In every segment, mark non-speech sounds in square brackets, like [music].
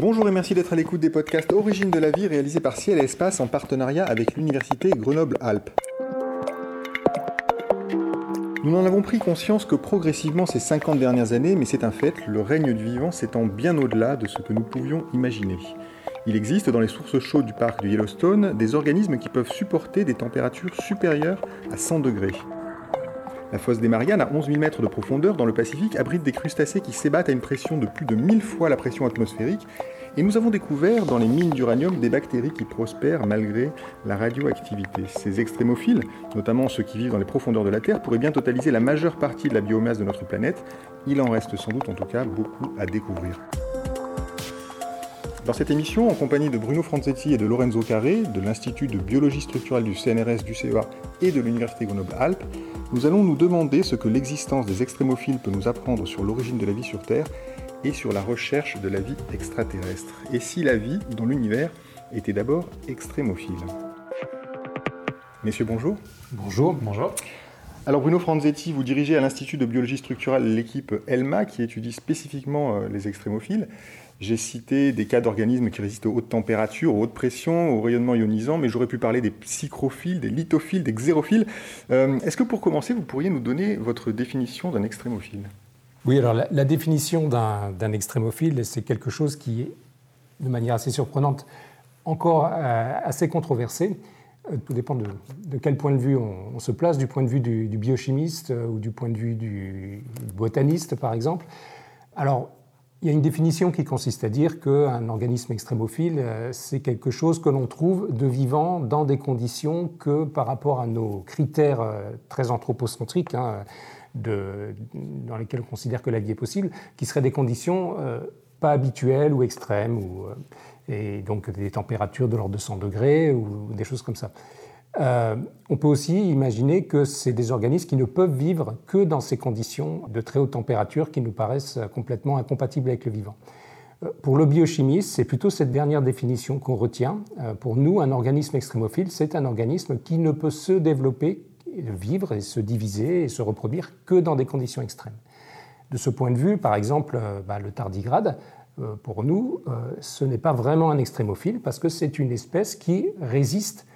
Bonjour et merci d'être à l'écoute des podcasts Origine de la vie réalisés par Ciel et Espace en partenariat avec l'Université Grenoble-Alpes. Nous n'en avons pris conscience que progressivement ces 50 dernières années, mais c'est un fait, le règne du vivant s'étend bien au-delà de ce que nous pouvions imaginer. Il existe dans les sources chaudes du parc de Yellowstone des organismes qui peuvent supporter des températures supérieures à 100 degrés. La fosse des Mariannes, à 11 000 mètres de profondeur dans le Pacifique, abrite des crustacés qui s'ébattent à une pression de plus de 1000 fois la pression atmosphérique, et nous avons découvert dans les mines d'uranium des bactéries qui prospèrent malgré la radioactivité. Ces extrémophiles, notamment ceux qui vivent dans les profondeurs de la Terre, pourraient bien totaliser la majeure partie de la biomasse de notre planète. Il en reste sans doute en tout cas beaucoup à découvrir. Dans cette émission, en compagnie de Bruno Franzetti et de Lorenzo Carré, de l'Institut de biologie structurelle du CNRS du CEA et de l'Université Grenoble-Alpes, nous allons nous demander ce que l'existence des extrémophiles peut nous apprendre sur l'origine de la vie sur Terre et sur la recherche de la vie extraterrestre. Et si la vie dans l'univers était d'abord extrémophile? Messieurs, bonjour. Bonjour. Bonjour. Alors Bruno Franzetti, vous dirigez à l'Institut de biologie structurelle l'équipe ELMA qui étudie spécifiquement euh, les extrémophiles. J'ai cité des cas d'organismes qui résistent aux hautes températures, aux hautes pressions, au rayonnement ionisant, mais j'aurais pu parler des psychrophiles, des lithophiles, des xérophiles. Euh, est-ce que pour commencer, vous pourriez nous donner votre définition d'un extrémophile? Oui, alors la, définition d'un extrémophile, c'est quelque chose qui est, de manière assez surprenante, encore euh, assez controversé. Euh, tout dépend de, quel point de vue on, se place, du point de vue du, du biochimiste ou du point de vue du botaniste, par exemple. Alors, il y a une définition qui consiste à dire qu'un organisme extrémophile, euh, c'est quelque chose que l'on trouve de vivant dans des conditions que, par rapport à nos critères euh, très anthropocentriques, hein, dans lesquels on considère que la vie est possible, qui seraient des conditions euh, pas habituelles ou extrêmes, et donc des températures de l'ordre de 100 degrés ou des choses comme ça. Euh, on peut aussi imaginer que c'est des organismes qui ne peuvent vivre que dans ces conditions de très haute température qui nous paraissent complètement incompatibles avec le vivant. Euh, pour le biochimiste, c'est plutôt cette dernière définition qu'on retient. Euh, pour nous, un organisme extrémophile, c'est un organisme qui ne peut se développer, vivre et se diviser et se reproduire que dans des conditions extrêmes. De ce point de vue, par exemple, bah, le tardigrade, pour nous, ce n'est pas vraiment un extrémophile parce que c'est une espèce qui résiste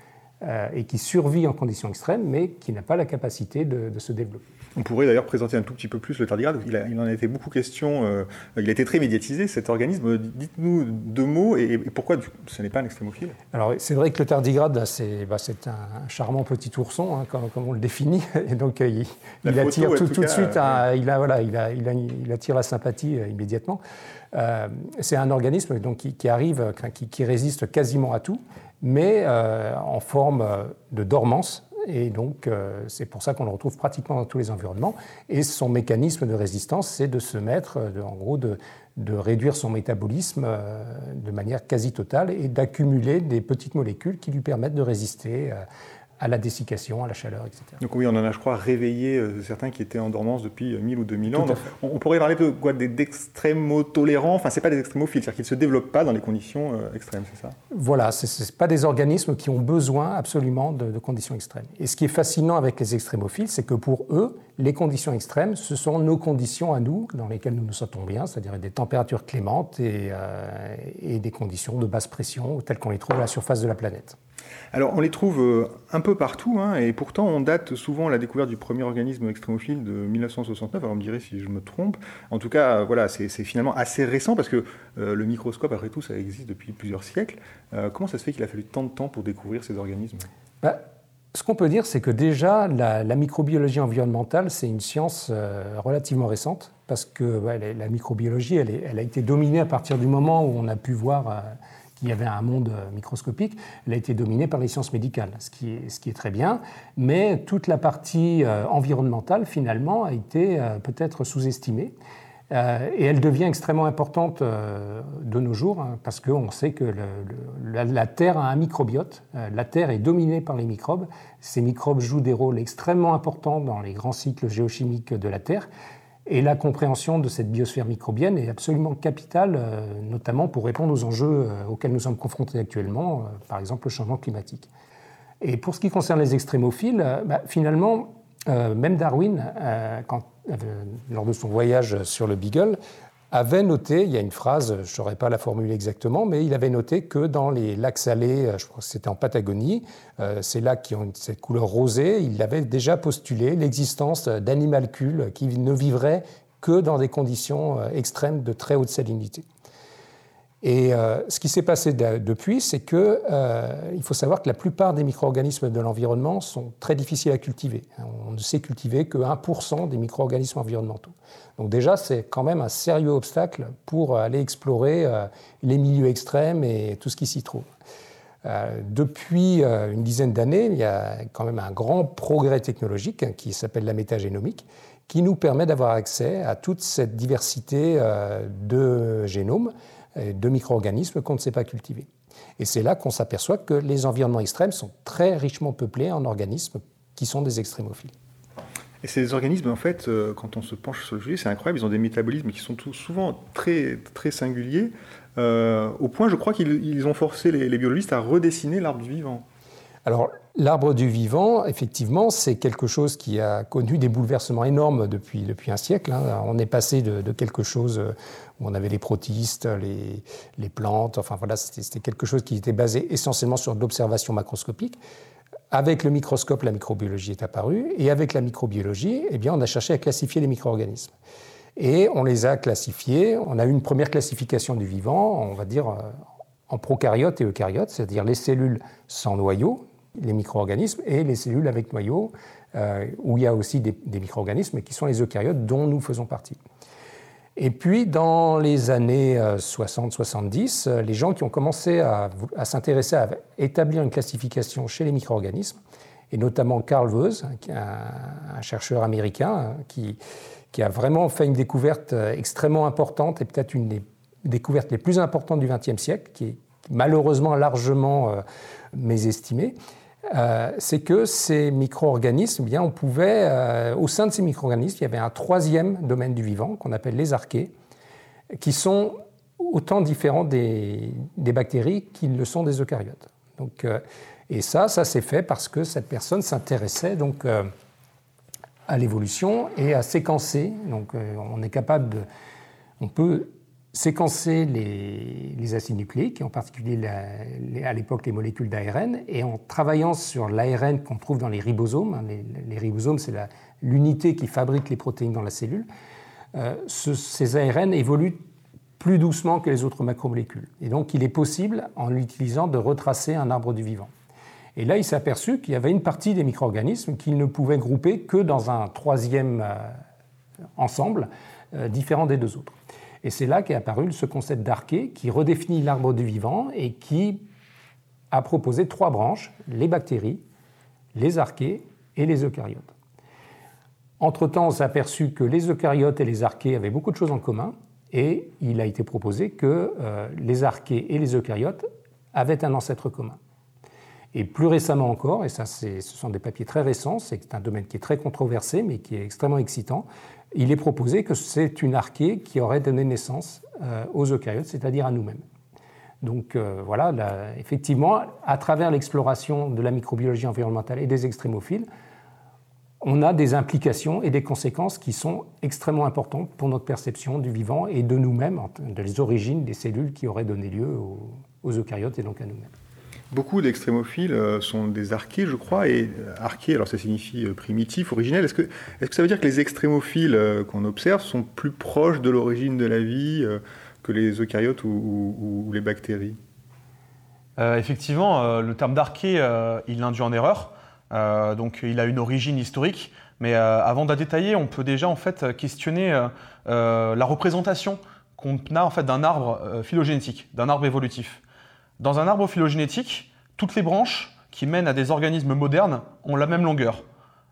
euh, et qui survit en conditions extrêmes, mais qui n'a pas la capacité de, se développer. On pourrait d'ailleurs présenter un tout petit peu plus le tardigrade. Il, en a été beaucoup question, euh, il a été très médiatisé cet organisme. Dites-nous deux mots et, pourquoi ce n'est pas un extrémophile? Alors c'est vrai que le tardigrade, c'est bah, un charmant petit ourson, hein, comme, on le définit, [laughs] et donc euh, il, attire tout, de suite, il, a, voilà, il, a, il, attire la sympathie immédiatement. c'est un organisme donc, qui, arrive, qui résiste quasiment à tout mais euh, en forme euh, de dormance. Et donc, euh, c'est pour ça qu'on le retrouve pratiquement dans tous les environnements. Et son mécanisme de résistance, c'est de se mettre, en gros, de, de, réduire son métabolisme de manière quasi totale et d'accumuler des petites molécules qui lui permettent de résister à la dessiccation, à la chaleur, etc. Donc oui, on en a, je crois, réveillé euh, certains qui étaient en dormance depuis 1000 euh, ou 2000 ans. on, pourrait parler de quoi d'extrémo-tolérants, enfin, c'est pas des extrémophiles, c'est-à-dire qu'ils ne se développent pas dans les conditions euh, extrêmes, c'est ça? Voilà, ce n'est pas des organismes qui ont besoin absolument de, conditions extrêmes. Et ce qui est fascinant avec les extrémophiles, c'est que pour eux, les conditions extrêmes, ce sont nos conditions à nous, dans lesquelles nous nous sentons bien, c'est-à-dire des températures clémentes et, et des conditions de basse pression, telles qu'on les trouve à la surface de la planète. Alors on les trouve euh, un peu partout, hein, et pourtant on date souvent la découverte du premier organisme extrémophile de 1969, alors on me dirait si je me trompe. En tout cas, euh, voilà, c'est finalement assez récent parce que euh, le microscope, après tout, ça existe depuis plusieurs siècles. comment ça se fait qu'il a fallu tant de temps pour découvrir ces organismes? Bah, Ce qu'on peut dire, c'est que déjà, la, microbiologie environnementale, c'est une science relativement récente, parce que la, microbiologie, elle, a été dominée à partir du moment où on a pu voir il y avait un monde euh, microscopique, elle a été dominée par les sciences médicales, ce qui est, très bien, mais toute la partie euh, environnementale, finalement, a été euh, peut-être sous-estimée. Et elle devient extrêmement importante de nos jours, hein, parce qu'on sait que la, Terre a un microbiote, la Terre est dominée par les microbes, ces microbes jouent des rôles extrêmement importants dans les grands cycles géochimiques de la Terre, et la compréhension de cette biosphère microbienne est absolument capitale, euh, notamment pour répondre aux enjeux euh, auxquels nous sommes confrontés actuellement, euh, par exemple le changement climatique. Et pour ce qui concerne les extrémophiles, bah, finalement, même Darwin, quand, lors de son voyage sur le Beagle, avait noté, il y a une phrase, je ne saurais pas la formuler exactement, mais il avait noté que dans les lacs salés, je crois que c'était en Patagonie, ces lacs qui ont cette couleur rosée, il avait déjà postulé l'existence d'animalcules qui ne vivraient que dans des conditions extrêmes de très haute salinité. Et euh, ce qui s'est passé depuis, c'est qu'il euh, faut savoir que la plupart des micro-organismes de l'environnement sont très difficiles à cultiver. On ne sait cultiver que 1% des micro-organismes environnementaux. Donc déjà, c'est quand même un sérieux obstacle pour aller explorer euh, les milieux extrêmes et tout ce qui s'y trouve. depuis une dizaine d'années, il y a quand même un grand progrès technologique qui s'appelle la métagénomique, qui nous permet d'avoir accès à toute cette diversité de génomes de micro-organismes qu'on ne sait pas cultiver. Et c'est là qu'on s'aperçoit que les environnements extrêmes sont très richement peuplés en organismes qui sont des extrémophiles. Et ces organismes, en fait, euh, quand on se penche sur le sujet, c'est incroyable, ils ont des métabolismes qui sont souvent très, très singuliers, euh, au point, je crois, qu'ils ont forcé les, les, biologistes à redessiner l'arbre vivant. Alors, L'arbre du vivant, effectivement, c'est quelque chose qui a connu des bouleversements énormes depuis, depuis un siècle. Hein. On est passé de, quelque chose où on avait les protistes, les, plantes, enfin voilà, c'était quelque chose qui était basé essentiellement sur l'observation macroscopique. Avec le microscope, la microbiologie est apparue, et avec la microbiologie, eh bien, on a cherché à classifier les micro-organismes. Et on les a classifiés, on a eu une première classification du vivant, on va dire en prokaryotes et eucaryotes, c'est-à-dire les cellules sans noyau, les micro-organismes, et les cellules avec noyau, euh, où il y a aussi des, micro-organismes qui sont les eucaryotes dont nous faisons partie. Et puis, dans les années 60-70, euh, euh, les gens qui ont commencé à, s'intéresser à établir une classification chez les micro-organismes, et notamment Carl Woese, un, un chercheur américain hein, qui, qui, a vraiment fait une découverte extrêmement importante et peut-être une des découvertes les plus importantes du XXe siècle, qui est malheureusement largement mésestimée. Euh, c'est que ces micro-organismes, eh bien, on pouvait, euh, au sein de ces micro-organismes, il y avait un troisième domaine du vivant qu'on appelle les archées, qui sont autant différents des, bactéries qu'ils le sont des eucaryotes. Donc, euh, et ça, ça s'est fait parce que cette personne s'intéressait donc à l'évolution et à séquencer. Donc, on est capable de, on peut séquencer les, acides nucléiques, en particulier à l'époque les molécules d'ARN, et en travaillant sur l'ARN qu'on trouve dans les ribosomes, hein, les, ribosomes c'est l'unité qui fabrique les protéines dans la cellule, euh, ces ARN évoluent plus doucement que les autres macromolécules. Et donc il est possible, en l'utilisant, de retracer un arbre du vivant. Et là, il s'est aperçu qu'il y avait une partie des micro-organismes qu'il ne pouvait grouper que dans un troisième euh, ensemble, euh, différent des deux autres. Et c'est là qu'est apparu ce concept d'arché qui redéfinit l'arbre du vivant et qui a proposé trois branches, les bactéries, les archées et les eucaryotes. Entre-temps, on s'est aperçu que les eucaryotes et les archées avaient beaucoup de choses en commun et il a été proposé que euh, les archées et les eucaryotes avaient un ancêtre commun. Et plus récemment encore, et ça ce sont des papiers très récents, c'est un domaine qui est très controversé mais qui est extrêmement excitant, il est proposé que c'est une archée qui aurait donné naissance euh, aux eucaryotes, c'est-à-dire à, nous-mêmes. Donc euh, voilà, effectivement, à travers l'exploration de la microbiologie environnementale et des extrémophiles, on a des implications et des conséquences qui sont extrêmement importantes pour notre perception du vivant et de nous-mêmes, des origines des cellules qui auraient donné lieu aux eucaryotes et donc à nous-mêmes. Beaucoup d'extrémophiles euh, sont des archées, je crois, et euh, archées, alors ça signifie euh, primitif, originel. Est-ce que, est ça veut dire que les extrémophiles qu'on observe sont plus proches de l'origine de la vie que les eucaryotes ou, les bactéries? Effectivement, le terme d'arché, il induit en erreur. donc il a une origine historique. Mais avant de la détailler, on peut déjà en fait questionner la représentation qu'on a d'un arbre phylogénétique, d'un arbre évolutif. Dans un arbre phylogénétique, toutes les branches qui mènent à des organismes modernes ont la même longueur.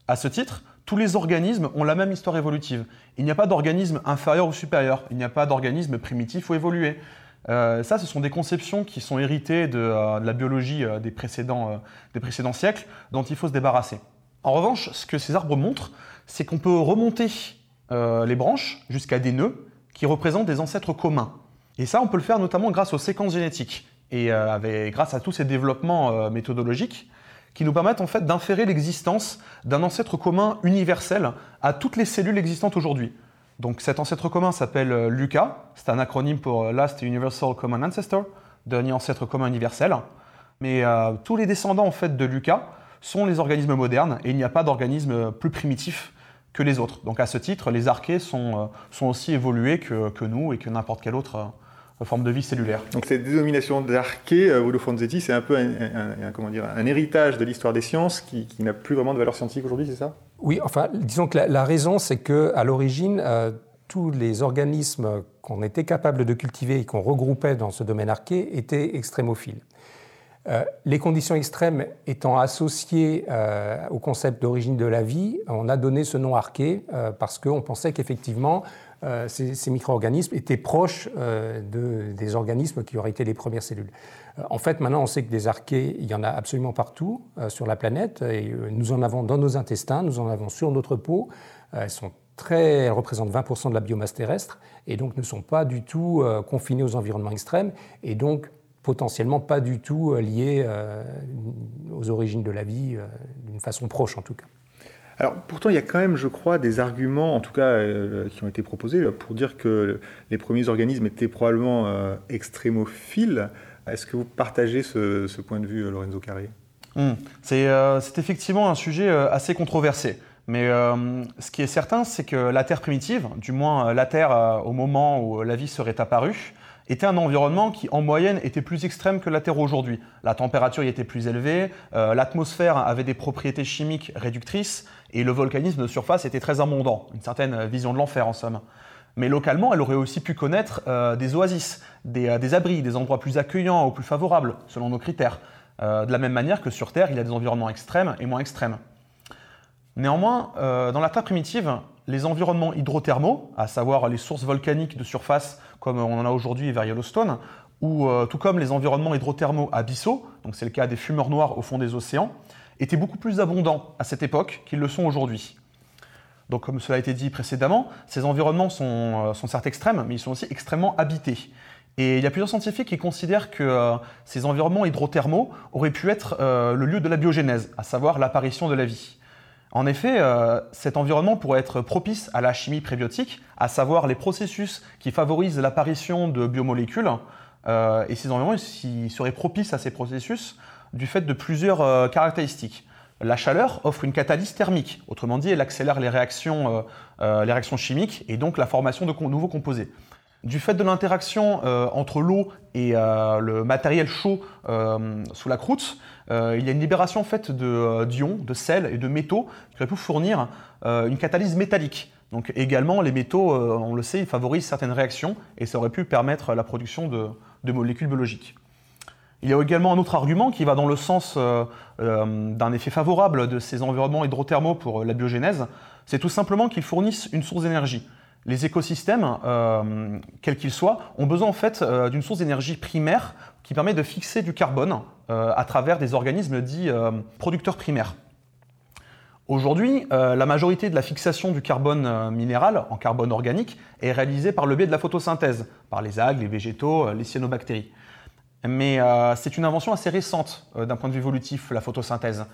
À ce titre, tous les organismes ont la même histoire évolutive. Il n'y a pas d'organisme inférieur ou supérieur. Il n'y a pas d'organisme primitif ou évolué. Euh, ça, ce sont des conceptions qui sont héritées de, euh, la biologie euh, des, précédents, des précédents siècles, dont il faut se débarrasser. En revanche, ce que ces arbres montrent, c'est qu'on peut remonter les branches jusqu'à des nœuds qui représentent des ancêtres communs. Et ça, on peut le faire notamment grâce aux séquences génétiques et euh, grâce à tous ces développements euh, méthodologiques qui nous permettent en fait d'inférer l'existence d'un ancêtre commun universel à toutes les cellules existantes aujourd'hui. Donc cet ancêtre commun s'appelle LUCA, c'est un acronyme pour Last Universal Common Ancestor, dernier ancêtre commun universel. Mais tous les descendants en fait de LUCA sont les organismes modernes et il n'y a pas d'organisme plus primitif que les autres. Donc à ce titre, les archées sont, sont aussi évolués que, que nous et que n'importe quelle autre forme de vie cellulaire. Donc cette dénomination d'arché, euh, Fonzetti, c'est un peu un, comment dire, un héritage de l'histoire des sciences qui, n'a plus vraiment de valeur scientifique aujourd'hui, c'est ça? Oui, enfin, disons que la, raison, c'est qu'à l'origine, euh, tous les organismes qu'on était capable de cultiver et qu'on regroupait dans ce domaine arché étaient extrémophiles. Euh, les conditions extrêmes étant associées euh, au concept d'origine de la vie, on a donné ce nom arché parce qu'on pensait qu'effectivement, euh, ces, micro-organismes étaient proches euh, de, des organismes qui auraient été les premières cellules. Euh, en fait, maintenant, on sait que des archées, il y en a absolument partout sur la planète, et nous en avons dans nos intestins, nous en avons sur notre peau. elles sont très, représentent 20% de la biomasse terrestre, et donc ne sont pas du tout confinées aux environnements extrêmes, et donc potentiellement pas du tout liées aux origines de la vie, d'une façon proche en tout cas. Alors pourtant, il y a quand même, je crois, des arguments, en tout cas, euh, qui ont été proposés pour dire que les premiers organismes étaient probablement euh, extrémophiles. Est-ce que vous partagez ce, point de vue, euh, Lorenzo Carré? Hmm. C'est effectivement un sujet assez controversé. Mais ce qui est certain, c'est que la Terre primitive, du moins la Terre au moment où la vie serait apparue, était un environnement qui, en moyenne, était plus extrême que la Terre aujourd'hui. La température y était plus élevée, l'atmosphère avait des propriétés chimiques réductrices, et le volcanisme de surface était très abondant, une certaine vision de l'enfer en somme. Mais localement, elle aurait aussi pu connaître euh, des oasis, euh, des, abris, des endroits plus accueillants ou plus favorables, selon nos critères. Euh, de la même manière que sur Terre, il y a des environnements extrêmes et moins extrêmes. Néanmoins, dans la Terre primitive, les environnements hydrothermaux, à savoir les sources volcaniques de surface comme on en a aujourd'hui vers Yellowstone, ou tout comme les environnements hydrothermaux abyssaux, donc c'est le cas des fumeurs noirs au fond des océans, étaient beaucoup plus abondants à cette époque qu'ils le sont aujourd'hui. Donc comme cela a été dit précédemment, ces environnements sont, euh, sont, certes extrêmes, mais ils sont aussi extrêmement habités. Et il y a plusieurs scientifiques qui considèrent que euh, ces environnements hydrothermaux auraient pu être euh, le lieu de la biogénèse, à savoir l'apparition de la vie. En effet, cet environnement pourrait être propice à la chimie prébiotique, à savoir les processus qui favorisent l'apparition de biomolécules. et ces environnements seraient propices à ces processus du fait de plusieurs euh, caractéristiques. La chaleur offre une catalyse thermique, autrement dit, elle accélère les réactions, euh, euh, les réactions chimiques et donc la formation de nouveaux composés. Du fait de l'interaction entre l'eau et le matériel chaud sous la croûte, il y a une libération faite d'ions, de, sel et de métaux qui pu fournir une catalyse métallique. Donc également, les métaux, on le sait, ils favorisent certaines réactions et ça aurait pu permettre la production de molécules biologiques. Il y a également un autre argument qui va dans le sens euh, euh, d'un effet favorable de ces environnements hydrothermaux pour euh, la biogénèse, c'est tout simplement qu'ils fournissent une source d'énergie. Les écosystèmes, quels qu'ils soient, ont besoin en fait d'une source d'énergie primaire qui permet de fixer du carbone à travers des organismes dits producteurs primaires. Aujourd'hui, la majorité de la fixation du carbone minéral en carbone organique est réalisée par le biais de la photosynthèse, par les algues, les végétaux, les cyanobactéries. Mais euh, c'est une invention assez récente euh, d'un point de vue évolutif, la photosynthèse.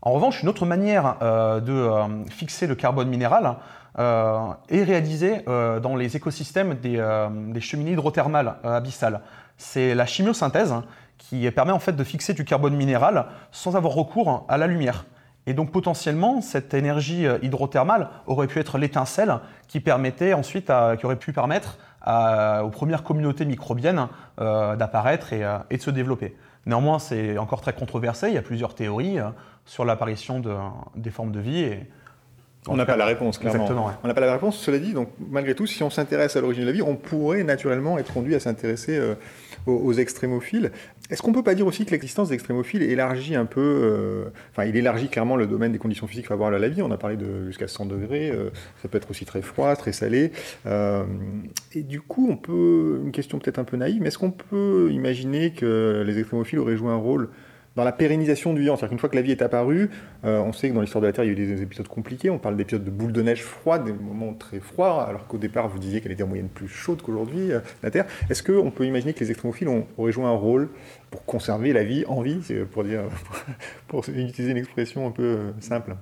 En revanche, une autre manière euh, de fixer le carbone minéral est réalisée dans les écosystèmes des, cheminées hydrothermales abyssales. C'est la chimiosynthèse qui permet en fait de fixer du carbone minéral sans avoir recours à la lumière. Et donc potentiellement, cette énergie hydrothermale aurait pu être l'étincelle qui permettait ensuite, qui aurait pu permettre aux premières communautés microbiennes euh, d'apparaître euh, et, de se développer. Néanmoins, c'est encore très controversé. Il y a plusieurs théories euh, sur l'apparition de, des formes de vie. On n'a pas la réponse, clairement. On n'a pas la réponse. Cela dit, donc malgré tout, si on s'intéresse à l'origine de la vie, on pourrait naturellement être conduit à s'intéresser aux, extrémophiles. Est-ce qu'on ne peut pas dire aussi que l'existence d'extrémophiles élargit un peu, euh, enfin, il élargit clairement le domaine des conditions physiques favorables à la vie On a parlé de jusqu'à 100 degrés, euh, ça peut être aussi très froid, très salé. Euh, et du coup, on peut, une question peut-être un peu naïve, mais est-ce qu'on peut imaginer que les extrémophiles auraient joué un rôle dans la pérennisation du vivant. C'est-à-dire qu'une fois que la vie est apparue, euh, on sait que dans l'histoire de la Terre, il y a eu des épisodes compliqués. On parle d'épisodes de boules de neige froides, des moments très froids, alors qu'au départ, vous disiez qu'elle était en moyenne plus chaude qu'aujourd'hui, euh, la Terre. Est-ce qu'on peut imaginer que les extrémophiles auraient joué un rôle pour conserver la vie en vie, pour, dire, [laughs] pour utiliser une expression un peu euh, simple?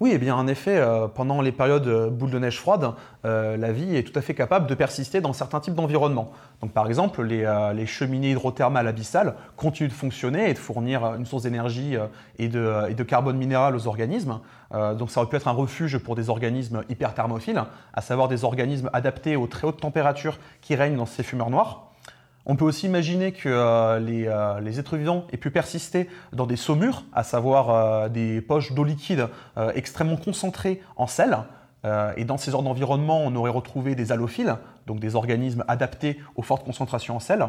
Oui, eh bien en effet, euh, pendant les périodes euh, boule de neige froide, euh, la vie est tout à fait capable de persister dans certains types d'environnements. Par exemple, les, cheminées hydrothermales abyssales continuent de fonctionner et de fournir une source d'énergie et, de, carbone minéral aux organismes. donc ça aurait pu être un refuge pour des organismes hyperthermophiles, à savoir des organismes adaptés aux très hautes températures qui règnent dans ces fumeurs noirs. On peut aussi imaginer que euh, euh, les, êtres vivants aient pu persister dans des saumures, à savoir euh, des poches d'eau liquide extrêmement concentrées en sel. et dans ces ordres d'environnement, on aurait retrouvé des halophiles, donc des organismes adaptés aux fortes concentrations en sel.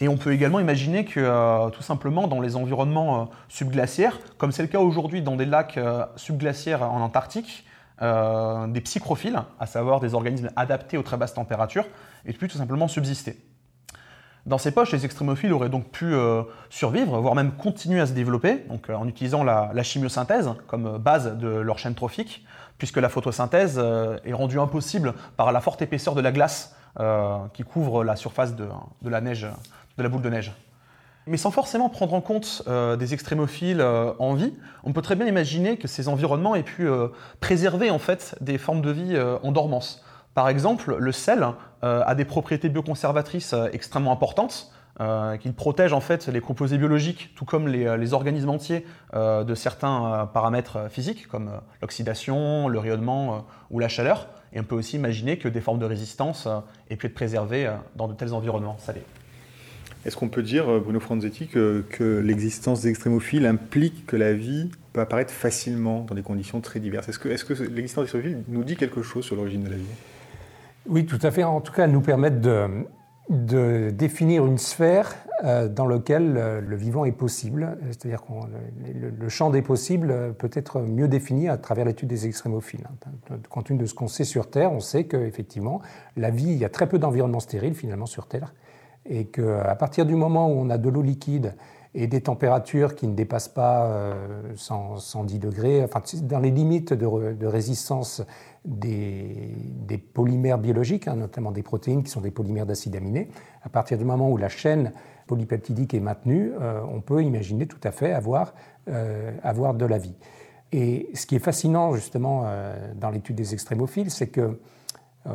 Et on peut également imaginer que tout simplement dans les environnements subglaciaires, comme c'est le cas aujourd'hui dans des lacs subglaciaires en Antarctique, des psychrophiles, à savoir des organismes adaptés aux très basses températures, aient pu tout simplement subsister. Dans ces poches, les extrémophiles auraient donc pu euh, survivre, voire même continuer à se développer, euh, en utilisant la, chimiosynthèse comme base de leur chaîne trophique, puisque la photosynthèse euh, est rendue impossible par la forte épaisseur de la glace qui couvre la surface de, la de la boule de neige. Mais sans forcément prendre en compte des extrémophiles en vie, on peut très bien imaginer que ces environnements aient pu préserver en fait des formes de vie en dormance. Par exemple, le sel euh, a des propriétés bioconservatrices euh, extrêmement importantes. Euh, qu'il protège en fait les composés biologiques, tout comme les, organismes entiers de certains paramètres physiques, comme l'oxydation, le rayonnement ou la chaleur. Et on peut aussi imaginer que des formes de résistance aient pu être préservées dans de tels environnements salés. Est-ce qu'on peut dire, Bruno Franzetti, que, l'existence des implique que la vie peut apparaître facilement dans des conditions très diverses? Est-ce que, que l'existence des nous dit quelque chose sur l'origine de la vie? Oui, tout à fait. En tout cas, nous permettre de, définir une sphère euh, dans laquelle euh, le vivant est possible. C'est-à-dire que le, champ des possibles peut être mieux défini à travers l'étude des extrémophiles. Compte tenu de ce qu'on sait sur Terre, on sait qu'effectivement, la vie, il y a très peu d'environnement stérile finalement sur Terre. Et qu'à partir du moment où on a de l'eau liquide et des températures qui ne dépassent pas 110 euh, degrés, enfin, dans les limites de, résistance des, polymères biologiques, hein, notamment des protéines qui sont des polymères d'acides aminés, à partir du moment où la chaîne polypeptidique est maintenue, euh, on peut imaginer tout à fait avoir, euh, avoir de la vie. Et ce qui est fascinant justement dans l'étude des extrémophiles, c'est que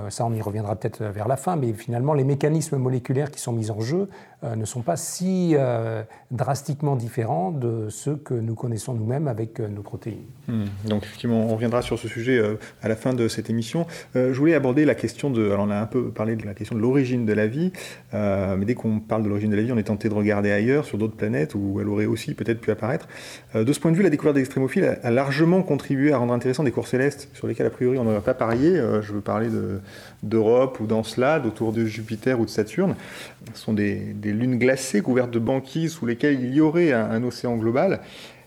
ça, on y reviendra peut-être vers la fin, mais finalement, les mécanismes moléculaires qui sont mis en jeu euh, ne sont pas si euh, drastiquement différents de ceux que nous connaissons nous-mêmes avec nos protéines. Hmm. Donc, effectivement, on reviendra sur ce sujet à la fin de cette émission. je voulais aborder la question de. Alors, on a un peu parlé de la question de l'origine de la vie, mais dès qu'on parle de l'origine de la vie, on est tenté de regarder ailleurs, sur d'autres planètes, où elle aurait aussi peut-être pu apparaître. de ce point de vue, la découverte des extrémophiles a, largement contribué à rendre intéressant des corps célestes sur lesquels, a priori, on n'aurait pas parié. je veux parler de d'Europe ou d'Encelade, autour de Jupiter ou de Saturne. Ce sont des, lunes glacées couvertes de banquises sous lesquelles il y aurait un, océan global.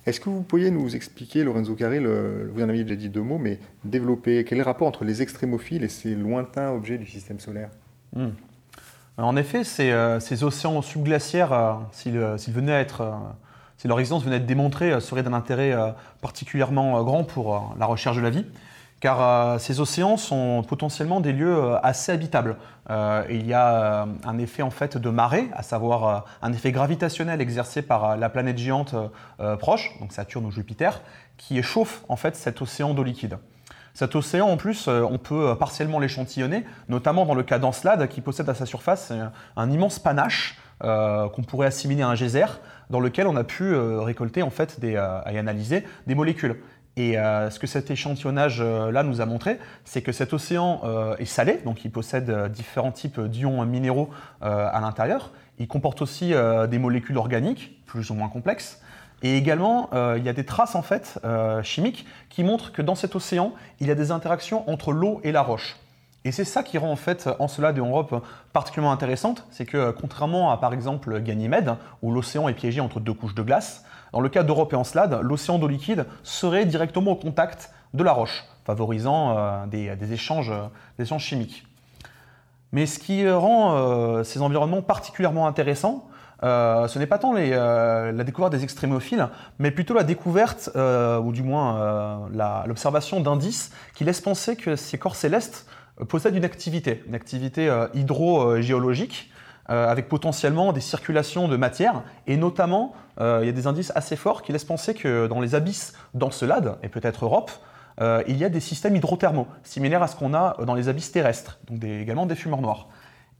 Est-ce que vous pourriez nous expliquer, Lorenzo Carré, vous en avez déjà dit deux mots, mais développer quel est le rapport entre les extrémophiles et ces lointains objets du système solaire? Hmm. En effet, ces, euh, océans subglaciaires, euh, s'ils venaient à être, euh, si leur existence venait à être démontrée, seraient d'un intérêt particulièrement grand pour la recherche de la vie car euh, ces océans sont potentiellement des lieux euh, assez habitables. Euh, il y a un effet en fait de marée, à savoir un effet gravitationnel exercé par la planète géante proche, donc Saturne ou Jupiter, qui chauffe en fait cet océan d'eau liquide. Cet océan, en plus, on peut partiellement l'échantillonner, notamment dans le cas d'Encelade, qui possède à sa surface un immense panache qu'on pourrait assimiler à un geyser, dans lequel on a pu récolter en fait et analyser des molécules. Et euh, ce que cet échantillonnage-là nous a montré, c'est que cet océan euh, est salé, donc il possède euh, différents types d'ions minéraux à l'intérieur. Il comporte aussi des molécules organiques, plus ou moins complexes. Et également, il y a des traces en fait chimiques qui montrent que dans cet océan, il y a des interactions entre l'eau et la roche. Et c'est ça qui rend en fait Encelade et Europe particulièrement intéressante, c'est que contrairement à par exemple Ganymède, où l'océan est piégé entre deux couches de glace, dans le cas d'Europe et Encelade, l'océan d'eau liquide serait directement au contact de la roche, favorisant euh, des, échanges, chimiques. Mais ce qui rend euh, ces environnements particulièrement intéressants, euh, ce n'est pas tant la découverte des extrémophiles, mais plutôt la découverte, ou du moins l'observation d'indices qui laissent penser que ces corps célestes possèdent une activité, une activité hydrogéologique, avec potentiellement des circulations de matière, et notamment, il y a des indices assez forts qui laissent penser que dans les abysses d'Encelade, et peut-être Europe, il y a des systèmes hydrothermaux, similaires à ce qu'on a dans les abysses terrestres, donc également des fumeurs noirs.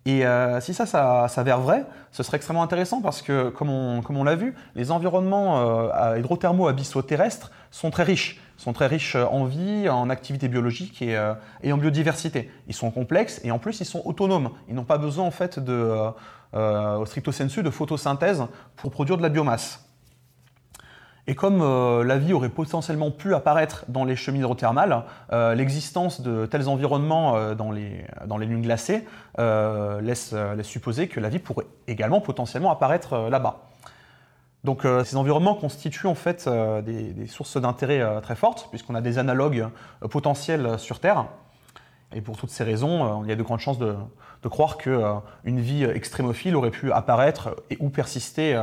Et euh, si ça, ça s'avère vrai, ce serait extrêmement intéressant parce que, comme on, l'a vu, les environnements euh, hydrothermaux abyssaux terrestres sont très riches, sont très riches en vie, en activité biologique et, euh, et, en biodiversité. Ils sont complexes et en plus ils sont autonomes. Ils n'ont pas besoin en fait de, au stricto sensu de photosynthèse pour produire de la biomasse. Et comme euh, la vie aurait potentiellement pu apparaître dans les chemins hydrothermales, euh, l'existence de tels environnements euh, dans, les, dans les lunes glacées laisse, supposer que la vie pourrait également potentiellement apparaître là-bas. Donc ces environnements constituent en fait des, sources d'intérêt très fortes, puisqu'on a des analogues potentiels sur Terre. Et pour toutes ces raisons, il y a de grandes chances de, croire qu'une vie extrémophile aurait pu apparaître et, ou persister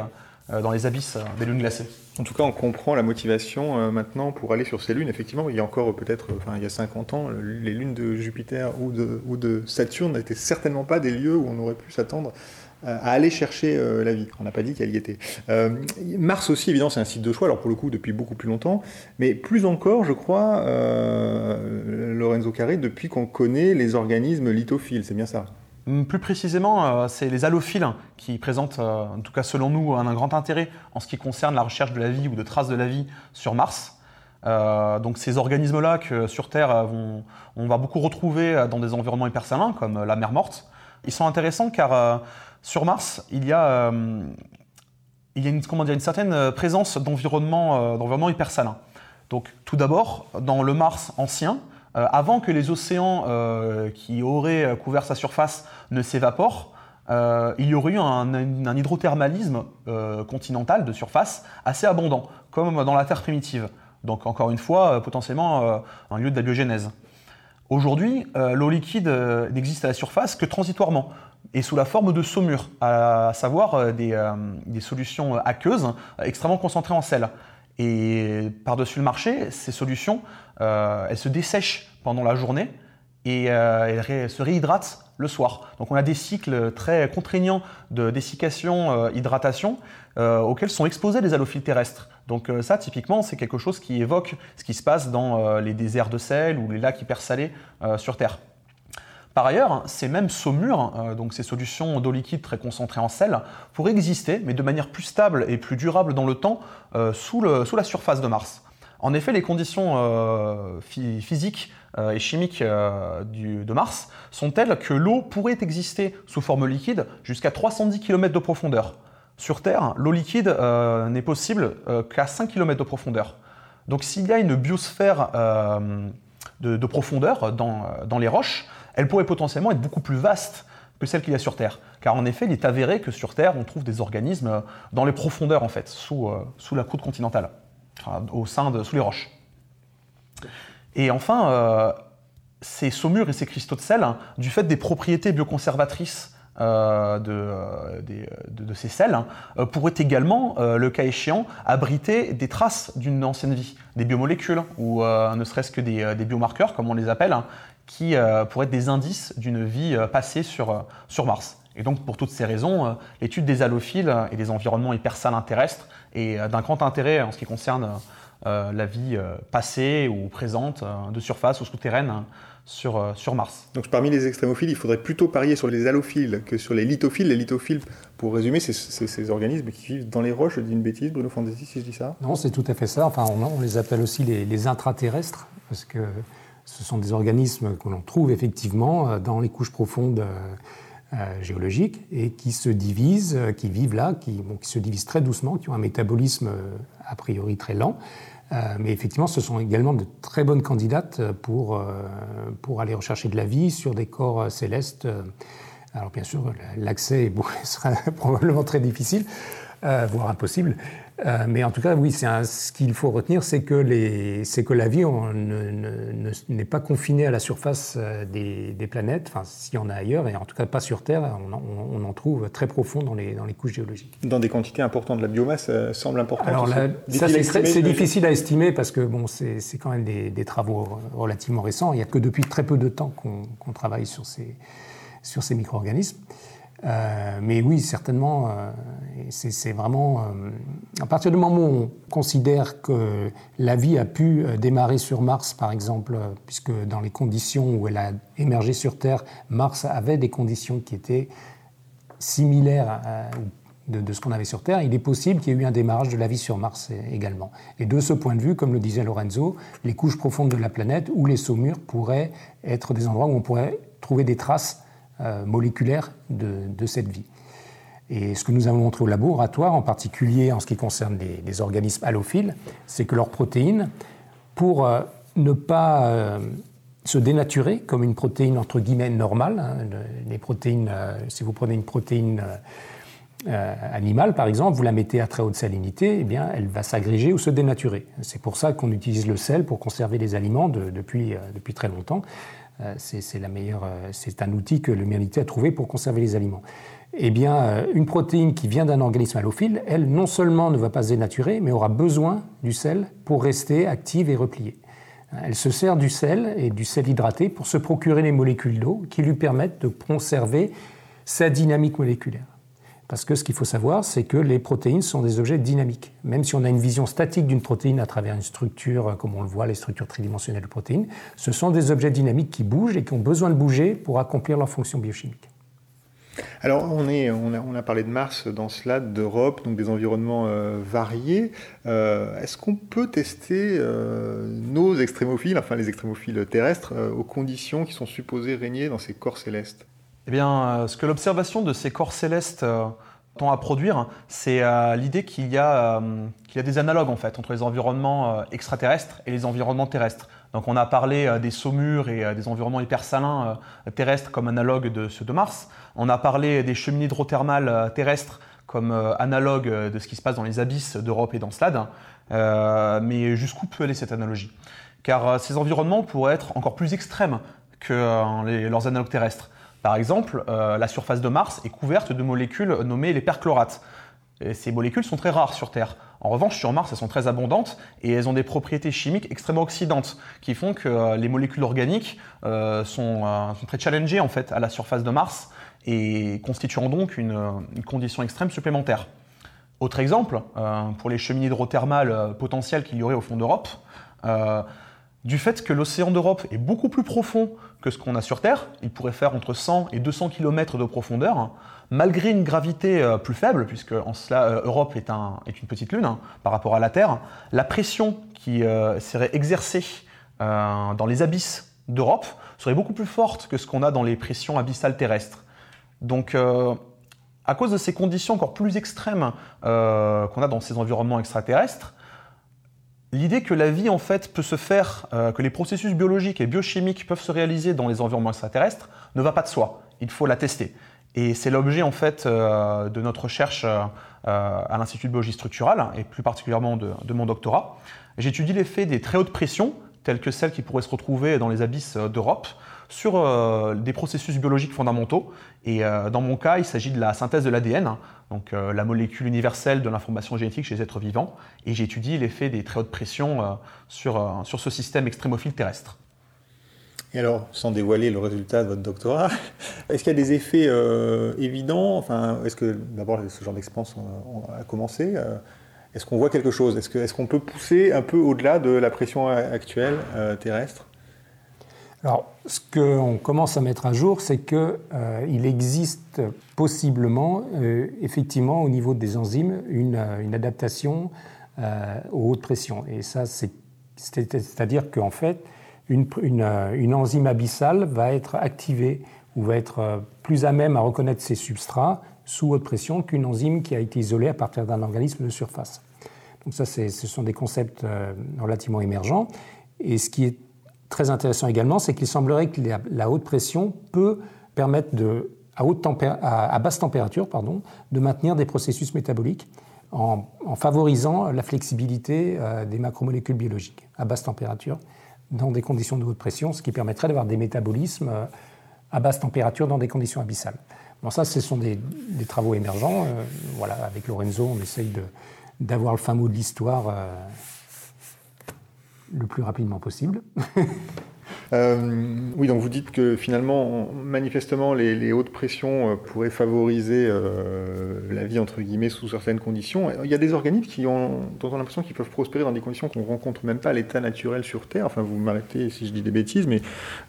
euh, dans les abysses euh, des lunes glacées. En tout cas, on comprend la motivation euh, maintenant pour aller sur ces lunes. Effectivement, il y a encore peut-être, il y a 50 ans, les lunes de Jupiter ou de, ou de Saturne n'étaient certainement pas des lieux où on aurait pu s'attendre à aller chercher la vie. On n'a pas dit qu'elle y était. Mars aussi, évidemment, c'est un site de choix, alors pour le coup, depuis beaucoup plus longtemps, mais plus encore, je crois, Lorenzo Carré, depuis qu'on connaît les organismes lithophiles, c'est bien ça? Hum, plus précisément, euh, c'est les halophiles qui présentent, euh, en tout cas selon nous, un grand intérêt en ce qui concerne la recherche de la vie ou de traces de la vie sur Mars. Euh, donc ces organismes-là que sur Terre on va beaucoup retrouver dans des environnements hypersalins comme la mer morte, ils sont intéressants car sur Mars il y a, a une, comment dire, une certaine présence d'environnements hypersalins. Donc tout d'abord, dans le Mars ancien, euh, avant que les océans euh, qui auraient couvert sa surface ne s'évaporent, euh, il y aurait eu un, hydrothermalisme continental de surface assez abondant, comme dans la Terre primitive. Donc encore une fois, potentiellement un lieu de la biogénèse. Aujourd'hui, l'eau liquide n'existe à la surface que transitoirement et sous la forme de saumure, à savoir des, des solutions aqueuses extrêmement concentrées en sel. Et par-dessus le marché, ces solutions, euh, elles se dessèchent pendant la journée et euh, elles se réhydratent le soir. Donc on a des cycles très contraignants de dessiccation-hydratation euh, auxquels sont exposés les halophiles terrestres. Donc ça, typiquement, c'est quelque chose qui évoque ce qui se passe dans les déserts de sel ou les lacs hypersalés sur Terre. Par ailleurs, ces mêmes saumures, euh, donc ces solutions d'eau liquide très concentrées en sel, pourraient exister, mais de manière plus stable et plus durable dans le temps, euh, sous, la surface de Mars. En effet, les conditions euh, physiques et chimiques de Mars sont telles que l'eau pourrait exister sous forme liquide jusqu'à 310 km de profondeur. Sur Terre, l'eau liquide n'est possible qu'à 5 km de profondeur. Donc s'il y a une biosphère de, profondeur dans les roches, elle pourrait potentiellement être beaucoup plus vaste que celle qu'il y a sur Terre. Car en effet, il est avéré que sur Terre, on trouve des organismes euh, dans les profondeurs, en fait, sous, euh, sous la croûte continentale, au sein de, sous les roches. Et enfin, euh, ces saumures et ces cristaux de sel, hein, du fait des propriétés bioconservatrices de, de, ces sels, hein, pourraient également, le cas échéant, abriter des traces d'une ancienne vie, des biomolécules, ou ne serait-ce que des, biomarqueurs, comme on les appelle, hein, qui euh, pourraient être des indices d'une vie euh, passée sur, euh, Mars. Et donc, pour toutes ces raisons, l'étude des halophiles et des environnements hypersalins terrestres est d'un grand intérêt en ce qui concerne la vie passée ou présente, de surface ou souterraine, sur, sur, Mars. Donc parmi les extrémophiles, il faudrait plutôt parier sur les halophiles que sur les lithophiles. Les lithophiles, pour résumer, c'est ces organismes qui vivent dans les roches. Je dis une bêtise, Bruno Fantasi, si je dis ça Non, c'est tout à fait ça. Enfin, on, les appelle aussi les, les intraterrestres, parce que ce sont des organismes que l'on trouve effectivement euh, dans les couches profondes euh, euh, géologiques et qui se divisent, qui vivent là, qui, se divisent très doucement, qui ont un métabolisme a priori très lent. Mais effectivement, ce sont également de très bonnes candidates pour, pour aller rechercher de la vie sur des corps célestes. Alors bien sûr, l'accès [laughs] sera [laughs] probablement très difficile, voire impossible. Euh, mais en tout cas, oui, ce qu'il faut retenir, c'est que, que, la vie n'est pas confinée à la surface euh, des, planètes, enfin, s'il y en a ailleurs, et en tout cas pas sur Terre, on, en trouve très profond dans les, dans les, couches géologiques. Dans des quantités importantes, la biomasse euh, semble importante. Alors ça, c'est difficile à estimer parce que bon, c'est quand même des, travaux relativement récents. Il n'y a que depuis très peu de temps qu'on travaille sur ces, sur ces micro-organismes. Euh, mais oui, certainement, euh, c'est vraiment... Euh, à partir du moment où on considère que la vie a pu démarrer sur Mars, par exemple, puisque dans les conditions où elle a émergé sur Terre, Mars avait des conditions qui étaient similaires de, de, ce qu'on avait sur Terre, il est possible qu'il y ait eu un démarrage de la vie sur Mars également. Et de ce point de vue, comme le disait Lorenzo, les couches profondes de la planète ou les saumures pourraient être des endroits où on pourrait trouver des traces euh, moléculaires de, cette vie. Et ce que nous avons montré au laboratoire, en particulier en ce qui concerne les, organismes halophiles, c'est que leurs protéines, pour euh, ne pas euh, se dénaturer comme une protéine entre guillemets normale, hein, les protéines, si vous prenez une protéine animale par exemple, vous la mettez à très haute salinité, eh bien, elle va s'agréger ou se dénaturer. C'est pour ça qu'on utilise le sel pour conserver les aliments depuis, depuis très longtemps. Euh, euh, c'est un outil que l'humanité a trouvé pour conserver les aliments. Eh bien, euh, une protéine qui vient d'un organisme halophile, elle non seulement ne va pas se dénaturer, mais aura besoin du sel pour rester active et repliée. Elle se sert du sel et du sel hydraté pour se procurer les molécules d'eau qui lui permettent de conserver sa dynamique moléculaire. Parce que ce qu'il faut savoir, c'est que les protéines sont des objets dynamiques. Même si on a une vision statique d'une protéine à travers une structure, euh, comme on le voit, les structures tridimensionnelles de protéines, ce sont des objets dynamiques qui bougent et qui ont besoin de bouger pour accomplir leur fonction biochimique. Alors, on, a, parlé de Mars dans cela, d'Europe, donc des environnements euh, variés. Euh, est-ce qu'on peut tester nos extrémophiles, enfin les extrémophiles terrestres, aux conditions qui sont supposées régner dans ces corps célestes? Eh bien, euh, ce que l'observation de ces corps célestes euh, tend à produire, c'est euh, l'idée qu'il y, a, y a des analogues en fait entre les environnements extraterrestres et les environnements terrestres. Donc on a parlé des saumures et des environnements hypersalins terrestres comme analogues de ceux de Mars. On a parlé des cheminées hydrothermales terrestres comme analogues de ce qui se passe dans les abysses d'Europe et d'Encelade. mais jusqu'où peut aller cette analogie? Car ces environnements pourraient être encore plus extrêmes que leurs analogues terrestres. Par exemple, euh, la surface de Mars est couverte de molécules nommées les perchlorates. ces molécules sont très rares sur Terre. En revanche, sur Mars, elles sont très abondantes et elles ont des propriétés chimiques extrêmement oxydantes qui font que euh, les molécules organiques euh, sont, très challengées en fait à la surface de Mars et constitueront donc une, condition extrême supplémentaire. Autre exemple, pour les cheminées hydrothermales potentielles qu'il y aurait au fond d'Europe, du fait que l'océan d'Europe est beaucoup plus profond que ce qu'on a sur Terre, il pourrait faire entre 100 et 200 km de profondeur, malgré une gravité euh, plus faible, puisque en cela euh, Europe est, une petite lune hein, par rapport à la Terre, la pression qui euh, serait exercée dans les abysses d'Europe serait beaucoup plus forte que ce qu'on a dans les pressions abyssales terrestres. Donc, à cause de ces conditions encore plus extrêmes qu'on a dans ces environnements extraterrestres, L'idée que la vie en fait peut se faire, euh, que les processus biologiques et biochimiques peuvent se réaliser dans les environnements extraterrestres ne va pas de soi. Il faut la tester. Et c'est l'objet en fait euh, de notre recherche euh, à l'Institut de biologie structurale et plus particulièrement de, de mon doctorat. J'étudie l'effet des très hautes pressions, telles que celles qui pourraient se retrouver dans les abysses d'Europe, sur euh, des processus biologiques fondamentaux. Et euh, dans mon cas, il s'agit de la synthèse de l'ADN, hein. donc euh, la molécule universelle de l'information génétique chez les êtres vivants. Et j'étudie l'effet des très hautes pressions sur, sur ce système extrémophile terrestre. Et alors, sans dévoiler le résultat de votre doctorat, [laughs] est-ce qu'il y a des effets évidents? Enfin, est-ce que d'abord ce genre d'expérience a commencé Est-ce qu'on voit quelque chose? Est-ce qu'on peut pousser un peu au-delà de la pression actuelle terrestre? Alors, ce qu'on commence à mettre à jour, c'est qu'il euh, existe possiblement, euh, effectivement, au niveau des enzymes, une, euh, adaptation aux hautes pressions. Et ça, c'est-à-dire qu'en fait, une, une, enzyme abyssale va être activée ou va être plus à même à reconnaître ses substrats sous haute pression qu'une enzyme qui a été isolée à partir d'un organisme de surface. Donc ça, ce sont des concepts relativement émergents. Et ce qui est très intéressant également, c'est qu'il semblerait que la, haute pression peut permettre de, à, basse température pardon, de maintenir des processus métaboliques en, favorisant la flexibilité euh, des macromolécules biologiques à basse température dans des conditions de haute pression, ce qui permettrait d'avoir des métabolismes euh, à basse température dans des conditions abyssales. Bon, ça, ce sont des, travaux émergents. Euh, voilà, avec Lorenzo, on essaye d'avoir le fin mot de l'histoire le plus rapidement possible. [laughs] Euh, oui, donc vous dites que finalement, manifestement, les, hautes pressions euh, pourraient favoriser euh, la vie entre guillemets sous certaines conditions. Il y a des organismes qui ont, dont on a l'impression qu'ils peuvent prospérer dans des conditions qu'on rencontre même pas à l'état naturel sur Terre. Enfin, vous m'arrêtez si je dis des bêtises, mais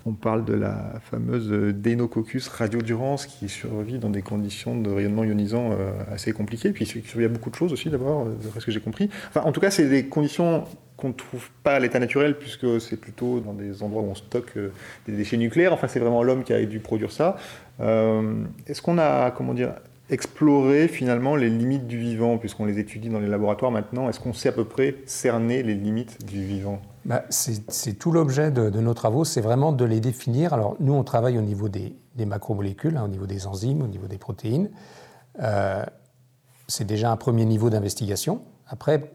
on parle de la fameuse Deinococcus radiodurans qui survit dans des conditions de rayonnement ionisant assez compliquées. Puis il y a beaucoup de choses aussi d'abord, d'après ce que j'ai compris. Enfin, en tout cas, c'est des conditions qu'on ne trouve pas à l'état naturel, puisque c'est plutôt dans des endroits où on stocke euh, des déchets nucléaires. Enfin, c'est vraiment l'homme qui a dû produire ça. Euh, est-ce qu'on a, comment dire, exploré finalement les limites du vivant, puisqu'on les étudie dans les laboratoires maintenant? Est-ce qu'on sait à peu près cerner les limites du vivant? Bah, c'est, tout l'objet de, nos travaux, c'est vraiment de les définir. Alors, nous, on travaille au niveau des, macromolécules, hein, au niveau des enzymes, au niveau des protéines. Euh, c'est déjà un premier niveau d'investigation. Après,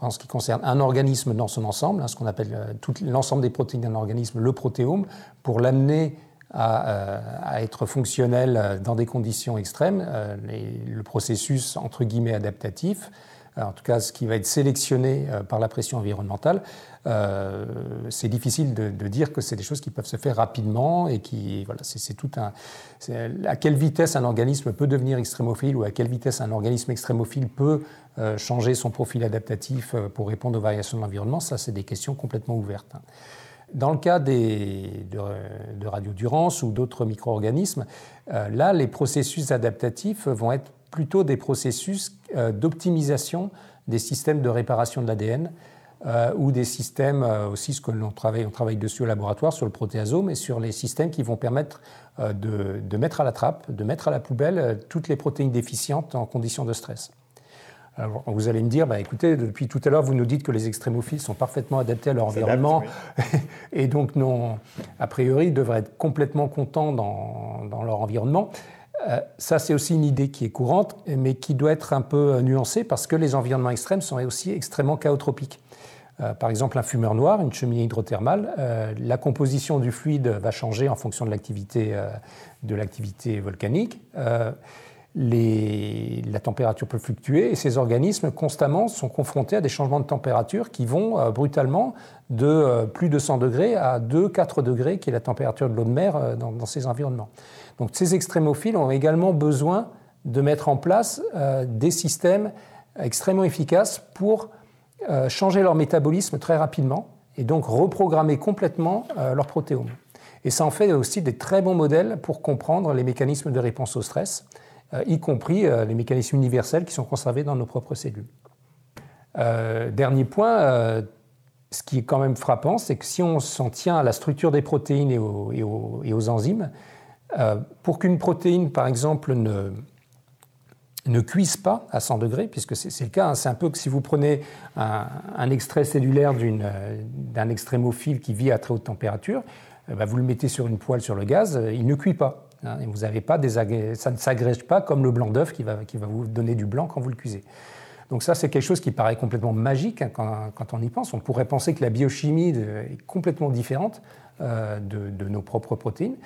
en ce qui concerne un organisme dans son ensemble, hein, ce qu'on appelle euh, l'ensemble des protéines d'un organisme, le protéome, pour l'amener à, euh, être fonctionnel euh, dans des conditions extrêmes, le processus entre guillemets adaptatif, en tout cas ce qui va être sélectionné par la pression environnementale, euh, c'est difficile de, dire que c'est des choses qui peuvent se faire rapidement et qui, voilà, c'est tout un. À quelle vitesse un organisme peut devenir extrémophile ou à quelle vitesse un organisme extrémophile peut euh, changer son profil adaptatif euh, pour répondre aux variations de l'environnement, ça, c'est des questions complètement ouvertes. Hein. Dans le cas des, de, de radiodurance ou d'autres micro-organismes, là, les processus adaptatifs vont être plutôt des processus d'optimisation des systèmes de réparation de l'ADN euh, ou des systèmes euh, aussi, ce que l'on travaille, on travaille dessus au laboratoire sur le protéasome et sur les systèmes qui vont permettre euh, de, mettre à la trappe, de mettre à la poubelle toutes les protéines déficientes en conditions de stress. Alors, vous allez me dire, bah, écoutez, depuis tout à l'heure, vous nous dites que les extrémophiles sont parfaitement adaptés à leur environnement [laughs] et donc, non, a priori, devraient être complètement contents dans, dans leur environnement. Ça, c'est aussi une idée qui est courante, mais qui doit être un peu nuancée parce que les environnements extrêmes sont aussi extrêmement chaotropiques. Euh, par exemple, un fumeur noir, une cheminée hydrothermale, euh, la composition du fluide va changer en fonction de l'activité euh, volcanique. la température peut fluctuer et ces organismes constamment sont confrontés à des changements de température qui vont brutalement de plus de 100 degrés à 2-4 degrés, qui est la température de l'eau de mer dans, ces environnements. Donc ces extrémophiles ont également besoin de mettre en place des systèmes extrêmement efficaces pour euh, changer leur métabolisme très rapidement et donc reprogrammer complètement euh, leur protéome. Et ça en fait aussi des très bons modèles pour comprendre les mécanismes de réponse au stress, euh, y compris les mécanismes universels qui sont conservés dans nos propres cellules. dernier point, ce qui est quand même frappant, c'est que si on s'en tient à la structure des protéines et aux enzymes, pour qu'une protéine, par exemple, ne, ne cuisent pas à 100 degrés, puisque c'est le cas. Hein. C'est un peu que si vous prenez un, extrait cellulaire euh, d'un extrémophile qui vit à très haute température, euh, bah, vous le mettez sur une poêle sur le gaz, euh, il ne cuit pas. Hein. vous avez pas des ça ne s'agrège pas comme le blanc d'œuf qui va, qui va vous donner du blanc quand vous le cuisez. Donc ça, c'est quelque chose qui paraît complètement magique hein, quand, on y pense. On pourrait penser que la biochimie est complètement différente de, de, nos propres protéines.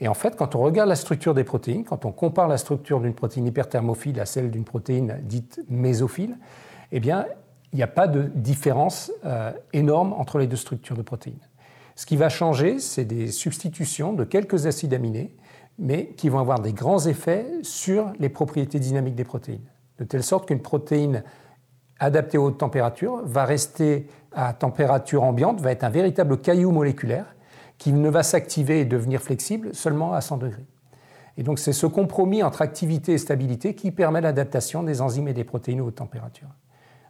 Et en fait, quand on regarde la structure des protéines, quand on compare la structure d'une protéine hyperthermophile à celle d'une protéine dite mésophile, eh bien, il n'y a pas de différence euh, énorme entre les deux structures de protéines. Ce qui va changer, c'est des substitutions de quelques acides aminés, mais qui vont avoir des grands effets sur les propriétés dynamiques des protéines. De telle sorte qu'une protéine adaptée aux hautes températures va rester à température ambiante, va être un véritable caillou moléculaire qui ne va s'activer et devenir flexible seulement à 100 degrés. Et donc c'est ce compromis entre activité et stabilité qui permet l'adaptation des enzymes et des protéines aux températures.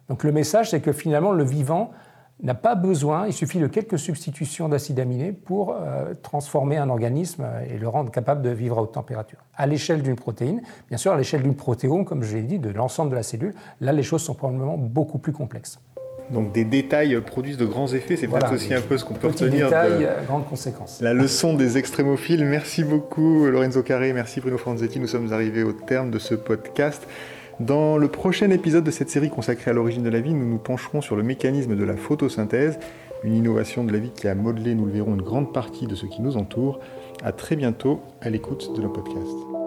Donc le message, c'est que finalement le vivant n'a pas besoin, il suffit de quelques substitutions d'acides aminés pour euh, transformer un organisme et le rendre capable de vivre à haute température. À l'échelle d'une protéine, bien sûr à l'échelle d'une protéome, comme je l'ai dit, de l'ensemble de la cellule, là les choses sont probablement beaucoup plus complexes. Donc des détails produisent de grands effets, c'est peut-être aussi un peu ce qu'on peut retenir. Détails, de grandes conséquences. La leçon des extrémophiles. Merci beaucoup Lorenzo Carré, merci Bruno Franzetti. Nous sommes arrivés au terme de ce podcast. Dans le prochain épisode de cette série consacrée à l'origine de la vie, nous nous pencherons sur le mécanisme de la photosynthèse, une innovation de la vie qui a modelé, nous le verrons, une grande partie de ce qui nous entoure. À très bientôt à l'écoute de nos podcasts.